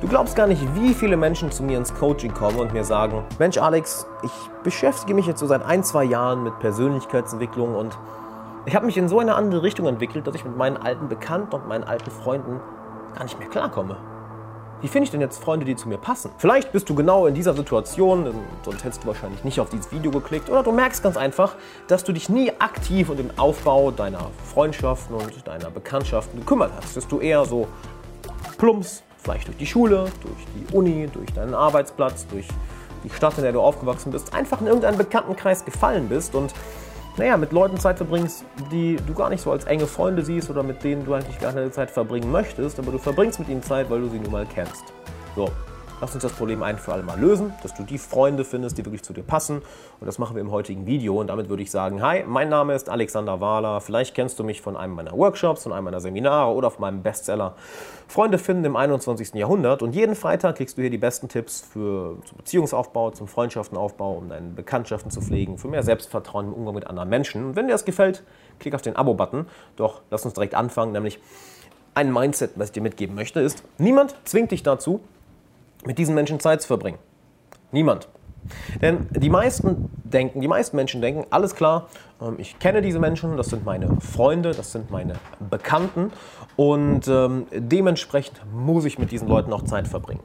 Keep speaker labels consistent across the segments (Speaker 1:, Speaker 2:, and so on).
Speaker 1: Du glaubst gar nicht, wie viele Menschen zu mir ins Coaching kommen und mir sagen, Mensch Alex, ich beschäftige mich jetzt so seit ein, zwei Jahren mit Persönlichkeitsentwicklung und ich habe mich in so eine andere Richtung entwickelt, dass ich mit meinen alten Bekannten und meinen alten Freunden gar nicht mehr klarkomme. Wie finde ich denn jetzt Freunde, die zu mir passen? Vielleicht bist du genau in dieser Situation, sonst hättest du wahrscheinlich nicht auf dieses Video geklickt. Oder du merkst ganz einfach, dass du dich nie aktiv um den Aufbau deiner Freundschaften und deiner Bekanntschaften gekümmert hast. Dass du eher so plumps, vielleicht durch die Schule, durch die Uni, durch deinen Arbeitsplatz, durch die Stadt, in der du aufgewachsen bist, einfach in irgendeinen Bekanntenkreis gefallen bist und naja, mit Leuten Zeit verbringst, die du gar nicht so als enge Freunde siehst oder mit denen du eigentlich gar keine Zeit verbringen möchtest, aber du verbringst mit ihnen Zeit, weil du sie nun mal kennst. So, Lass uns das Problem ein für alle Mal lösen, dass du die Freunde findest, die wirklich zu dir passen. Und das machen wir im heutigen Video. Und damit würde ich sagen, hi, mein Name ist Alexander Wahler. Vielleicht kennst du mich von einem meiner Workshops, von einem meiner Seminare oder von meinem Bestseller Freunde finden im 21. Jahrhundert. Und jeden Freitag kriegst du hier die besten Tipps für zum Beziehungsaufbau, zum Freundschaftsenaufbau, um deine Bekanntschaften zu pflegen, für mehr Selbstvertrauen im Umgang mit anderen Menschen. Und wenn dir das gefällt, klick auf den Abo-Button. Doch lass uns direkt anfangen, nämlich ein Mindset, was ich dir mitgeben möchte, ist, niemand zwingt dich dazu, mit diesen Menschen Zeit zu verbringen. Niemand. Denn die meisten denken, die meisten Menschen denken, alles klar, ähm, ich kenne diese Menschen, das sind meine Freunde, das sind meine Bekannten und ähm, dementsprechend muss ich mit diesen Leuten auch Zeit verbringen.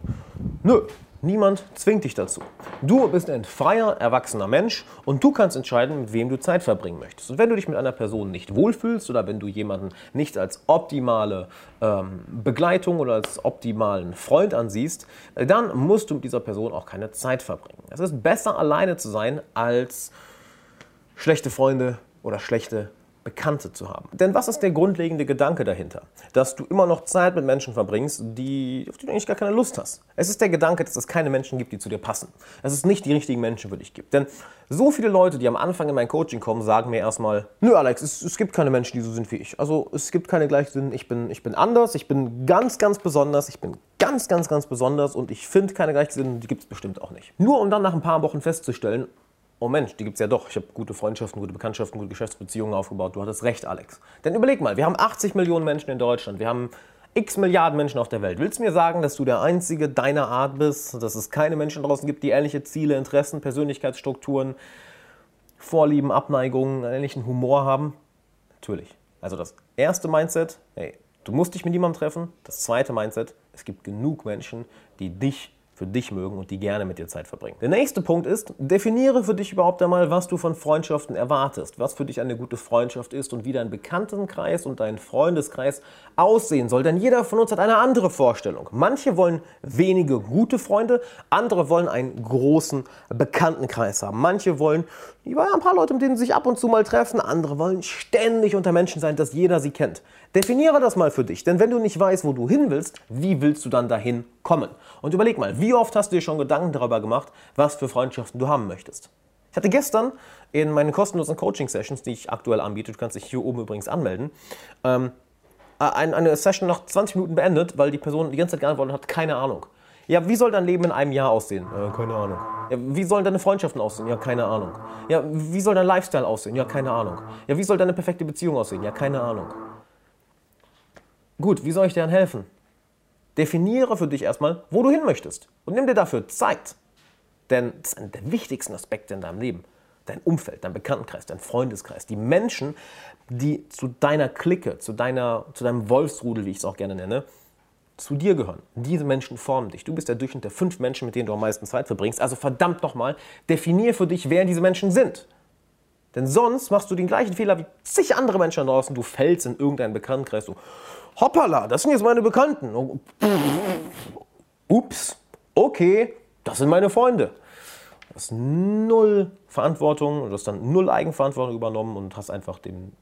Speaker 1: Nö, Niemand zwingt dich dazu. Du bist ein freier, erwachsener Mensch und du kannst entscheiden, mit wem du Zeit verbringen möchtest. Und wenn du dich mit einer Person nicht wohlfühlst oder wenn du jemanden nicht als optimale ähm, Begleitung oder als optimalen Freund ansiehst, dann musst du mit dieser Person auch keine Zeit verbringen. Es ist besser, alleine zu sein, als schlechte Freunde oder schlechte Bekannte zu haben. Denn was ist der grundlegende Gedanke dahinter? Dass du immer noch Zeit mit Menschen verbringst, die, auf die du eigentlich gar keine Lust hast. Es ist der Gedanke, dass es keine Menschen gibt, die zu dir passen. Dass es nicht die richtigen Menschen für dich gibt. Denn so viele Leute, die am Anfang in mein Coaching kommen, sagen mir erstmal, nö Alex, es, es gibt keine Menschen, die so sind wie ich. Also es gibt keine Gleichsinnen, ich bin, ich bin anders, ich bin ganz, ganz besonders, ich bin ganz, ganz, ganz besonders und ich finde keine Gleichsinnen, die gibt es bestimmt auch nicht. Nur um dann nach ein paar Wochen festzustellen, oh Mensch, die gibt es ja doch. Ich habe gute Freundschaften, gute Bekanntschaften, gute Geschäftsbeziehungen aufgebaut. Du hattest recht, Alex. Denn überleg mal, wir haben 80 Millionen Menschen in Deutschland. Wir haben x Milliarden Menschen auf der Welt. Willst du mir sagen, dass du der Einzige deiner Art bist, dass es keine Menschen draußen gibt, die ähnliche Ziele, Interessen, Persönlichkeitsstrukturen, Vorlieben, Abneigungen, ähnlichen Humor haben? Natürlich. Also das erste Mindset, hey, du musst dich mit jemandem treffen. Das zweite Mindset, es gibt genug Menschen, die dich für dich mögen und die gerne mit dir Zeit verbringen. Der nächste Punkt ist, definiere für dich überhaupt einmal, was du von Freundschaften erwartest, was für dich eine gute Freundschaft ist und wie dein Bekanntenkreis und dein Freundeskreis aussehen soll. Denn jeder von uns hat eine andere Vorstellung. Manche wollen wenige gute Freunde, andere wollen einen großen Bekanntenkreis haben. Manche wollen lieber ein paar Leute, mit denen sie sich ab und zu mal treffen, andere wollen ständig unter Menschen sein, dass jeder sie kennt. Definiere das mal für dich, denn wenn du nicht weißt, wo du hin willst, wie willst du dann dahin kommen? Und überleg mal, wie oft hast du dir schon Gedanken darüber gemacht, was für Freundschaften du haben möchtest? Ich hatte gestern in meinen kostenlosen Coaching-Sessions, die ich aktuell anbiete, du kannst dich hier oben übrigens anmelden, ähm, eine Session nach 20 Minuten beendet, weil die Person die ganze Zeit geantwortet hat, keine Ahnung. Ja, wie soll dein Leben in einem Jahr aussehen? Äh, keine Ahnung. Ja, wie sollen deine Freundschaften aussehen? Ja, keine Ahnung. Ja, wie soll dein Lifestyle aussehen? Ja, keine Ahnung. Ja, wie soll deine perfekte Beziehung aussehen? Ja, keine Ahnung. Gut, wie soll ich dir dann helfen? Definiere für dich erstmal, wo du hin möchtest und nimm dir dafür Zeit. Denn das ist einer der wichtigsten Aspekte in deinem Leben. Dein Umfeld, dein Bekanntenkreis, dein Freundeskreis, die Menschen, die zu deiner Clique, zu, deiner, zu deinem Wolfsrudel, wie ich es auch gerne nenne, zu dir gehören. Diese Menschen formen dich. Du bist der Durchschnitt der fünf Menschen, mit denen du am meisten Zeit verbringst. Also verdammt nochmal, definier für dich, wer diese Menschen sind. Denn sonst machst du den gleichen Fehler wie zig andere Menschen da draußen. Du fällst in irgendeinen Bekanntenkreis. So, hoppala, das sind jetzt meine Bekannten. Ups, okay, das sind meine Freunde. Du hast null Verantwortung, du hast dann null Eigenverantwortung übernommen und hast einfach dem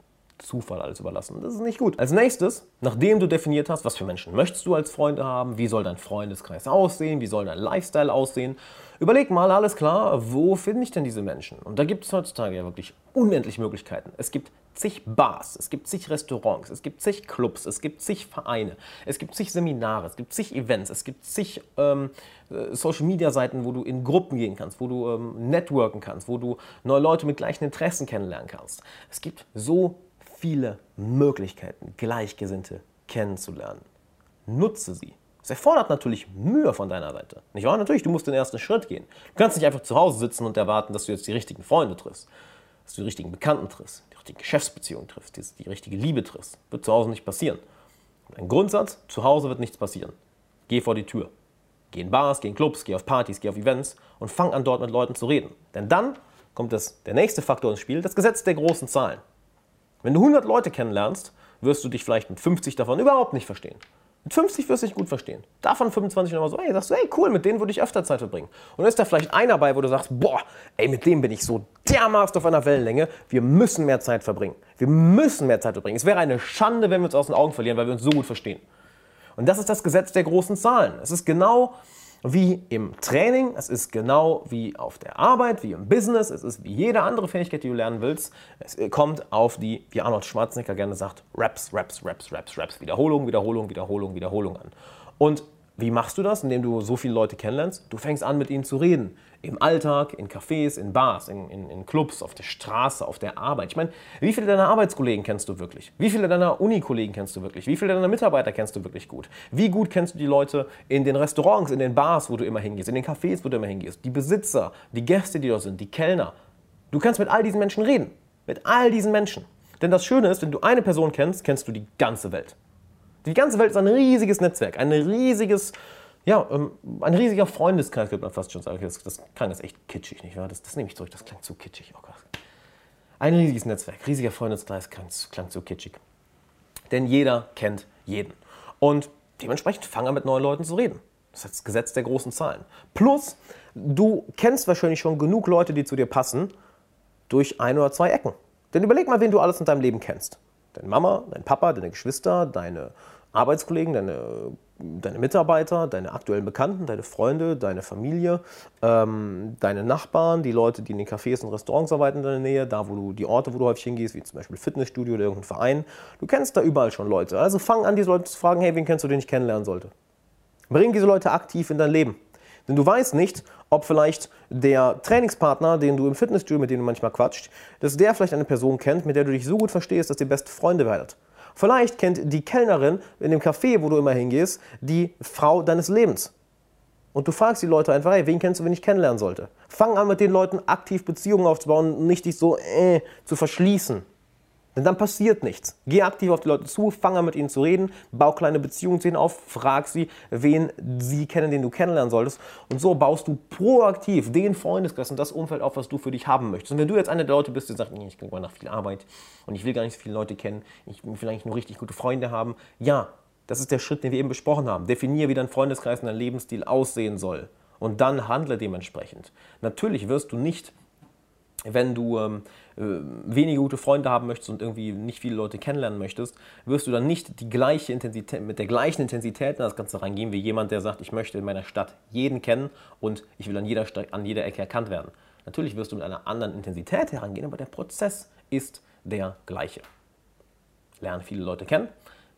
Speaker 1: Zufall alles überlassen. Das ist nicht gut. Als nächstes, nachdem du definiert hast, was für Menschen möchtest du als Freunde haben, wie soll dein Freundeskreis aussehen, wie soll dein Lifestyle aussehen, überleg mal, alles klar, wo finde ich denn diese Menschen? Und da gibt es heutzutage ja wirklich unendlich Möglichkeiten. Es gibt zig Bars, es gibt zig Restaurants, es gibt zig Clubs, es gibt zig Vereine, es gibt zig Seminare, es gibt zig Events, es gibt zig ähm, äh, Social-Media-Seiten, wo du in Gruppen gehen kannst, wo du ähm, networken kannst, wo du neue Leute mit gleichen Interessen kennenlernen kannst. Es gibt so viele Möglichkeiten, Gleichgesinnte kennenzulernen. Nutze sie. Das erfordert natürlich Mühe von deiner Seite. Nicht wahr? Natürlich, du musst den ersten Schritt gehen. Du kannst nicht einfach zu Hause sitzen und erwarten, dass du jetzt die richtigen Freunde triffst, dass du die richtigen Bekannten triffst, die richtige Geschäftsbeziehung triffst, die, die richtige Liebe triffst. Wird zu Hause nicht passieren. Ein Grundsatz, zu Hause wird nichts passieren. Geh vor die Tür. Geh in Bars, geh in Clubs, geh auf Partys, geh auf Events und fang an, dort mit Leuten zu reden. Denn dann kommt das, der nächste Faktor ins Spiel, das Gesetz der großen Zahlen. Wenn du 100 Leute kennenlernst, wirst du dich vielleicht mit 50 davon überhaupt nicht verstehen. Mit 50 wirst du dich gut verstehen. Davon 25 nochmal so, ey, sagst du, ey, cool, mit denen würde ich öfter Zeit verbringen. Und dann ist da vielleicht einer dabei, wo du sagst, boah, ey, mit dem bin ich so dermaßen auf einer Wellenlänge, wir müssen mehr Zeit verbringen. Wir müssen mehr Zeit verbringen. Es wäre eine Schande, wenn wir uns aus den Augen verlieren, weil wir uns so gut verstehen. Und das ist das Gesetz der großen Zahlen. Es ist genau wie im Training, es ist genau wie auf der Arbeit, wie im Business, es ist wie jede andere Fähigkeit, die du lernen willst. Es kommt auf die, wie Arnold Schwarzenegger gerne sagt, Raps, Raps, Raps, Raps, Raps, Wiederholung, Wiederholung, Wiederholung, Wiederholung an. Und wie machst du das, indem du so viele Leute kennenlernst? Du fängst an, mit ihnen zu reden. Im Alltag, in Cafés, in Bars, in, in, in Clubs, auf der Straße, auf der Arbeit. Ich meine, wie viele deiner Arbeitskollegen kennst du wirklich? Wie viele deiner Unikollegen kennst du wirklich? Wie viele deiner Mitarbeiter kennst du wirklich gut? Wie gut kennst du die Leute in den Restaurants, in den Bars, wo du immer hingehst, in den Cafés, wo du immer hingehst? Die Besitzer, die Gäste, die dort sind, die Kellner. Du kannst mit all diesen Menschen reden. Mit all diesen Menschen. Denn das Schöne ist, wenn du eine Person kennst, kennst du die ganze Welt. Die ganze Welt ist ein riesiges Netzwerk, ein riesiges, ja, ähm, ein riesiger Freundeskreis, könnte man fast schon sagen. Das, das klang jetzt echt kitschig, nicht wahr? Das, das nehme ich zurück, das klang zu kitschig. Oh. Ein riesiges Netzwerk, riesiger Freundeskreis klang, klang zu kitschig. Denn jeder kennt jeden. Und dementsprechend fange an mit neuen Leuten zu reden. Das ist das Gesetz der großen Zahlen. Plus, du kennst wahrscheinlich schon genug Leute, die zu dir passen, durch ein oder zwei Ecken. Denn überleg mal, wen du alles in deinem Leben kennst. Deine Mama, dein Papa, deine Geschwister, deine Arbeitskollegen, deine, deine Mitarbeiter, deine aktuellen Bekannten, deine Freunde, deine Familie, ähm, deine Nachbarn, die Leute, die in den Cafés und Restaurants arbeiten in deiner Nähe, da wo du die Orte, wo du häufig hingehst, wie zum Beispiel Fitnessstudio oder irgendein Verein. Du kennst da überall schon Leute. Also fang an, diese Leute zu fragen, hey, wen kennst du, den ich kennenlernen sollte? Bring diese Leute aktiv in dein Leben. Denn du weißt nicht, ob vielleicht der Trainingspartner, den du im Fitnessstudio, mit dem du manchmal quatscht, dass der vielleicht eine Person kennt, mit der du dich so gut verstehst, dass ihr beste Freunde werdet. Vielleicht kennt die Kellnerin in dem Café, wo du immer hingehst, die Frau deines Lebens. Und du fragst die Leute einfach, hey, wen kennst du, wen ich kennenlernen sollte? Fang an, mit den Leuten aktiv Beziehungen aufzubauen und nicht dich so äh, zu verschließen. Denn dann passiert nichts. Geh aktiv auf die Leute zu, fang an mit ihnen zu reden, bau kleine Beziehungen zu ihnen auf, frag sie, wen sie kennen, den du kennenlernen solltest. Und so baust du proaktiv den Freundeskreis und das Umfeld auf, was du für dich haben möchtest. Und wenn du jetzt einer der Leute bist, die sagt, ich klinge mal nach viel Arbeit und ich will gar nicht so viele Leute kennen, ich will eigentlich nur richtig gute Freunde haben, ja, das ist der Schritt, den wir eben besprochen haben. Definiere, wie dein Freundeskreis und dein Lebensstil aussehen soll. Und dann handle dementsprechend. Natürlich wirst du nicht wenn du ähm, äh, wenige gute Freunde haben möchtest und irgendwie nicht viele Leute kennenlernen möchtest, wirst du dann nicht die gleiche Intensität, mit der gleichen Intensität in das Ganze reingehen, wie jemand, der sagt, ich möchte in meiner Stadt jeden kennen und ich will an jeder, an jeder Ecke erkannt werden. Natürlich wirst du mit einer anderen Intensität herangehen, aber der Prozess ist der gleiche. Lerne viele Leute kennen,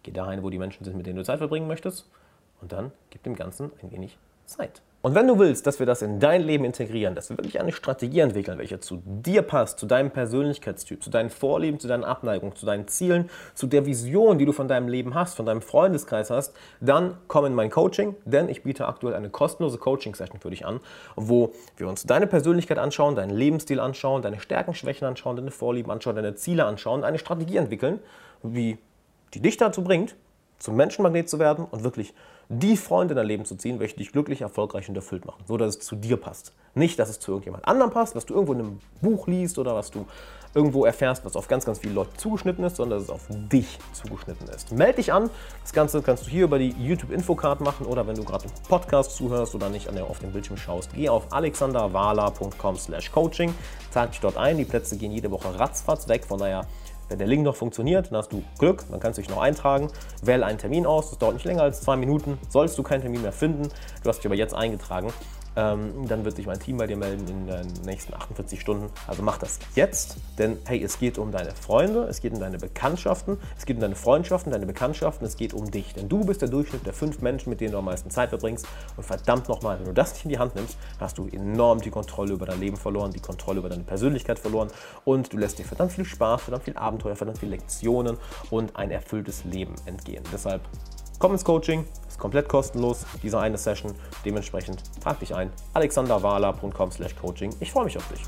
Speaker 1: geh dahin, wo die Menschen sind, mit denen du Zeit verbringen möchtest und dann gib dem Ganzen ein wenig Zeit. Und wenn du willst, dass wir das in dein Leben integrieren, dass wir wirklich eine Strategie entwickeln, welche zu dir passt, zu deinem Persönlichkeitstyp, zu deinen Vorlieben, zu deinen Abneigungen, zu deinen Zielen, zu der Vision, die du von deinem Leben hast, von deinem Freundeskreis hast, dann komm in mein Coaching, denn ich biete aktuell eine kostenlose Coaching-Session für dich an, wo wir uns deine Persönlichkeit anschauen, deinen Lebensstil anschauen, deine Stärken, Schwächen anschauen, deine Vorlieben anschauen, deine Ziele anschauen, eine Strategie entwickeln, wie die dich dazu bringt, zum Menschenmagnet zu werden und wirklich die Freunde in dein Leben zu ziehen, welche dich glücklich, erfolgreich und erfüllt machen, so dass es zu dir passt. Nicht, dass es zu irgendjemand anderem passt, was du irgendwo in einem Buch liest oder was du irgendwo erfährst, was auf ganz, ganz viele Leute zugeschnitten ist, sondern dass es auf dich zugeschnitten ist. Meld dich an. Das Ganze kannst du hier über die YouTube-Infocard machen oder wenn du gerade im Podcast zuhörst oder nicht auf dem Bildschirm schaust, geh auf alexanderwala.com slash coaching, trag dich dort ein. Die Plätze gehen jede Woche ratzfatz weg, von daher wenn der Link noch funktioniert, dann hast du Glück, dann kannst du dich noch eintragen. Wähle einen Termin aus, das dauert nicht länger als zwei Minuten. Sollst du keinen Termin mehr finden, du hast dich aber jetzt eingetragen, ähm, dann wird sich mein Team bei dir melden in den nächsten 48 Stunden. Also mach das jetzt, denn hey, es geht um deine Freunde, es geht um deine Bekanntschaften, es geht um deine Freundschaften, deine Bekanntschaften, es geht um dich. Denn du bist der Durchschnitt der fünf Menschen, mit denen du am meisten Zeit verbringst. Und verdammt nochmal, wenn du das nicht in die Hand nimmst, hast du enorm die Kontrolle über dein Leben verloren, die Kontrolle über deine Persönlichkeit verloren und du lässt dir verdammt viel Spaß, verdammt viel Abenteuer, verdammt viele Lektionen und ein erfülltes Leben entgehen. Deshalb Komm ins Coaching, ist komplett kostenlos, diese eine Session. Dementsprechend trag dich ein. alexanderwala.com/coaching. Ich freue mich auf dich.